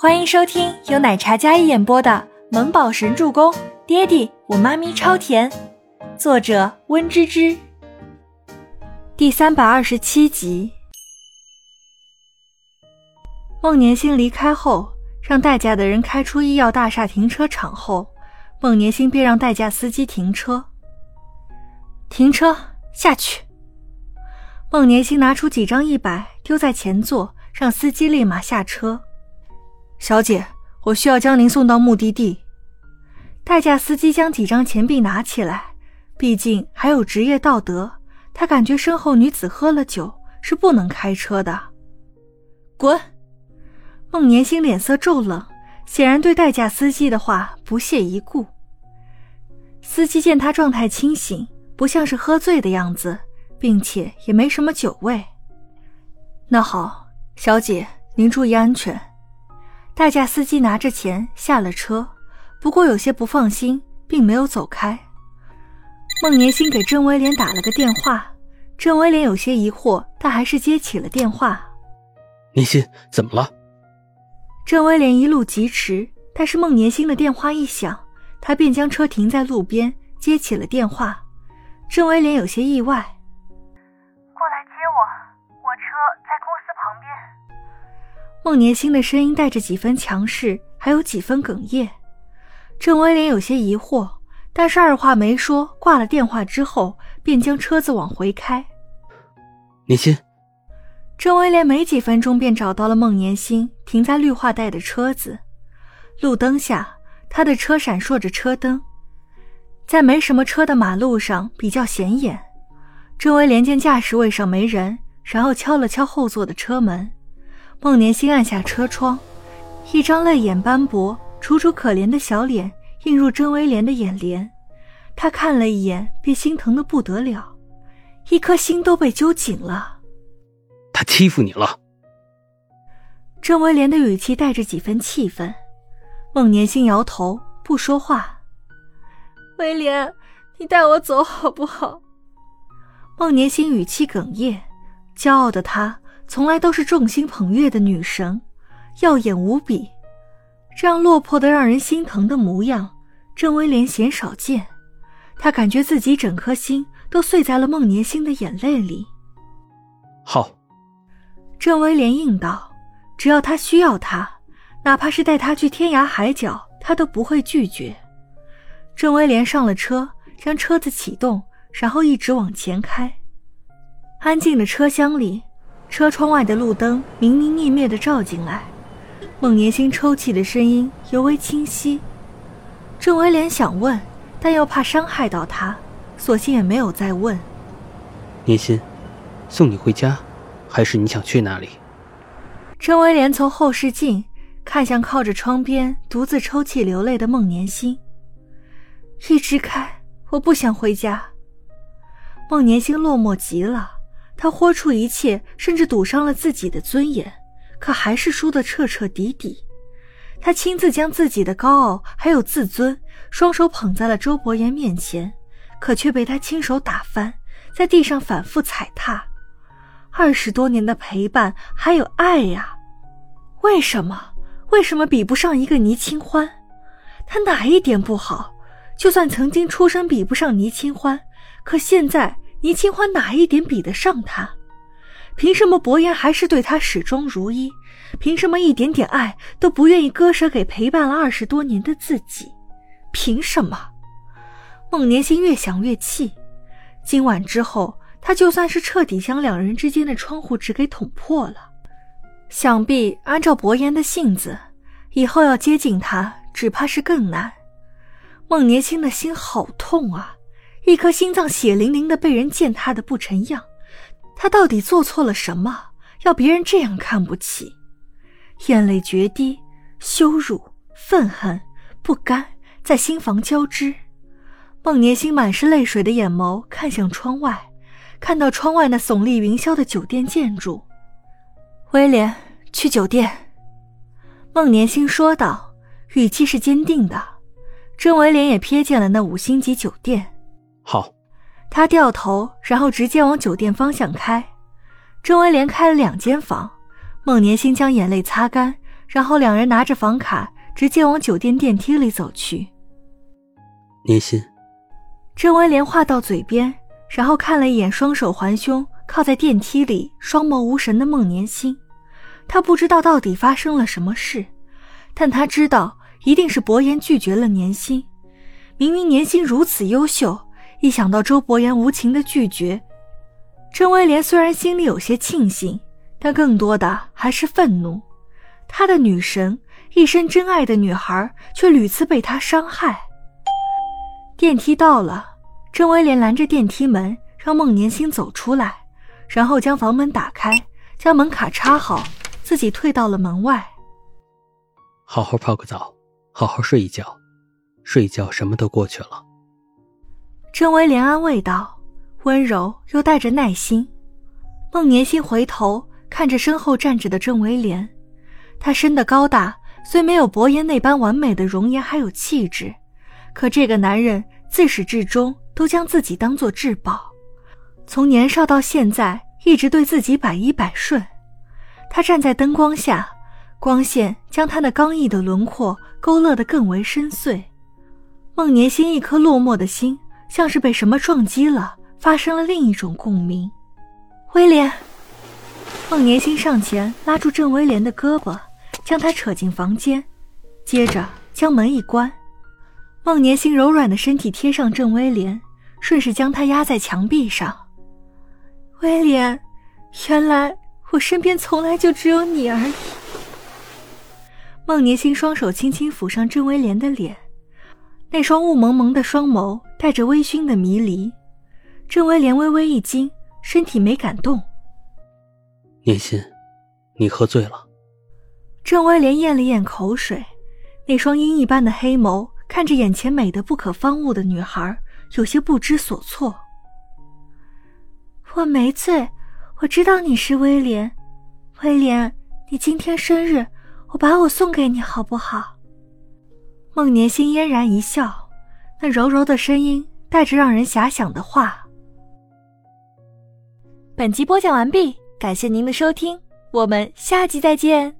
欢迎收听由奶茶嘉一演播的《萌宝神助攻》，爹地我妈咪超甜，作者温芝芝。第三百二十七集。孟年星离开后，让代驾的人开出医药大厦停车场后，孟年星便让代驾司机停车。停车，下去。孟年星拿出几张一百丢在前座，让司机立马下车。小姐，我需要将您送到目的地。代驾司机将几张钱币拿起来，毕竟还有职业道德。他感觉身后女子喝了酒是不能开车的。滚！孟年星脸色骤冷，显然对代驾司机的话不屑一顾。司机见他状态清醒，不像是喝醉的样子，并且也没什么酒味。那好，小姐，您注意安全。代驾司机拿着钱下了车，不过有些不放心，并没有走开。孟年星给郑威廉打了个电话，郑威廉有些疑惑，但还是接起了电话。年心，怎么了？郑威廉一路疾驰，但是孟年星的电话一响，他便将车停在路边，接起了电话。郑威廉有些意外。孟年星的声音带着几分强势，还有几分哽咽。郑威廉有些疑惑，但是二话没说，挂了电话之后，便将车子往回开。年心，郑威廉没几分钟便找到了孟年星停在绿化带的车子。路灯下，他的车闪烁着车灯，在没什么车的马路上比较显眼。郑威廉见驾驶位上没人，然后敲了敲后座的车门。孟年星按下车窗，一张泪眼斑驳、楚楚可怜的小脸映入甄威廉的眼帘。他看了一眼，便心疼的不得了，一颗心都被揪紧了。他欺负你了？甄威廉的语气带着几分气愤。孟年星摇头，不说话。威廉，你带我走好不好？孟年星语气哽咽，骄傲的他。从来都是众星捧月的女神，耀眼无比。这样落魄的让人心疼的模样，郑威廉鲜少见。他感觉自己整颗心都碎在了孟年星的眼泪里。好，郑威廉应道：“只要他需要他，哪怕是带他去天涯海角，他都不会拒绝。”郑威廉上了车，将车子启动，然后一直往前开。安静的车厢里。车窗外的路灯明明灭灭的照进来，孟年星抽泣的声音尤为清晰。郑威廉想问，但又怕伤害到他，索性也没有再问。年心，送你回家，还是你想去哪里？郑威廉从后视镜看向靠着窗边独自抽泣流泪的孟年星，一直开，我不想回家。孟年星落寞极了。他豁出一切，甚至赌上了自己的尊严，可还是输得彻彻底底。他亲自将自己的高傲还有自尊双手捧在了周伯言面前，可却被他亲手打翻，在地上反复踩踏。二十多年的陪伴还有爱呀，为什么？为什么比不上一个倪清欢？他哪一点不好？就算曾经出身比不上倪清欢，可现在。倪清欢哪一点比得上他？凭什么伯言还是对他始终如一？凭什么一点点爱都不愿意割舍给陪伴了二十多年的自己？凭什么？孟年心越想越气。今晚之后，他就算是彻底将两人之间的窗户纸给捅破了，想必按照伯言的性子，以后要接近他，只怕是更难。孟年心的心好痛啊！一颗心脏血淋淋的被人践踏的不成样，他到底做错了什么，要别人这样看不起？眼泪决堤，羞辱、愤恨、不甘在心房交织。孟年星满是泪水的眼眸看向窗外，看到窗外那耸立云霄的酒店建筑。威廉，去酒店。孟年星说道，语气是坚定的。郑威廉也瞥见了那五星级酒店。好，他掉头，然后直接往酒店方向开。郑威廉开了两间房，孟年星将眼泪擦干，然后两人拿着房卡，直接往酒店电梯里走去。年心，郑威廉话到嘴边，然后看了一眼双手环胸、靠在电梯里、双眸无神的孟年心。他不知道到底发生了什么事，但他知道一定是伯言拒绝了年心。明明年心如此优秀，一想到周伯言无情的拒绝，郑威廉虽然心里有些庆幸，但更多的还是愤怒。他的女神，一生真爱的女孩，却屡次被他伤害。电梯到了，郑威廉拦着电梯门，让孟年星走出来，然后将房门打开，将门卡插好，自己退到了门外。好好泡个澡，好好睡一觉，睡一觉什么都过去了。郑威廉安慰道，温柔又带着耐心。孟年心回头看着身后站着的郑威廉，他身的高大，虽没有伯言那般完美的容颜还有气质。可这个男人自始至终都将自己当做至宝，从年少到现在一直对自己百依百顺。他站在灯光下，光线将他那刚毅的轮廓勾勒得更为深邃。孟年心一颗落寞的心，像是被什么撞击了，发生了另一种共鸣。威廉，孟年心上前拉住郑威廉的胳膊，将他扯进房间，接着将门一关。孟年星柔软的身体贴上郑威廉，顺势将他压在墙壁上。威廉，原来我身边从来就只有你而已。孟年星双手轻轻抚上郑威廉的脸，那双雾蒙蒙的双眸带着微醺的迷离。郑威廉微微一惊，身体没敢动。念心，你喝醉了。郑威廉咽了咽口水，那双鹰一般的黑眸。看着眼前美得不可方物的女孩，有些不知所措。我没醉，我知道你是威廉。威廉，你今天生日，我把我送给你好不好？孟年心嫣然一笑，那柔柔的声音带着让人遐想的话。本集播讲完毕，感谢您的收听，我们下集再见。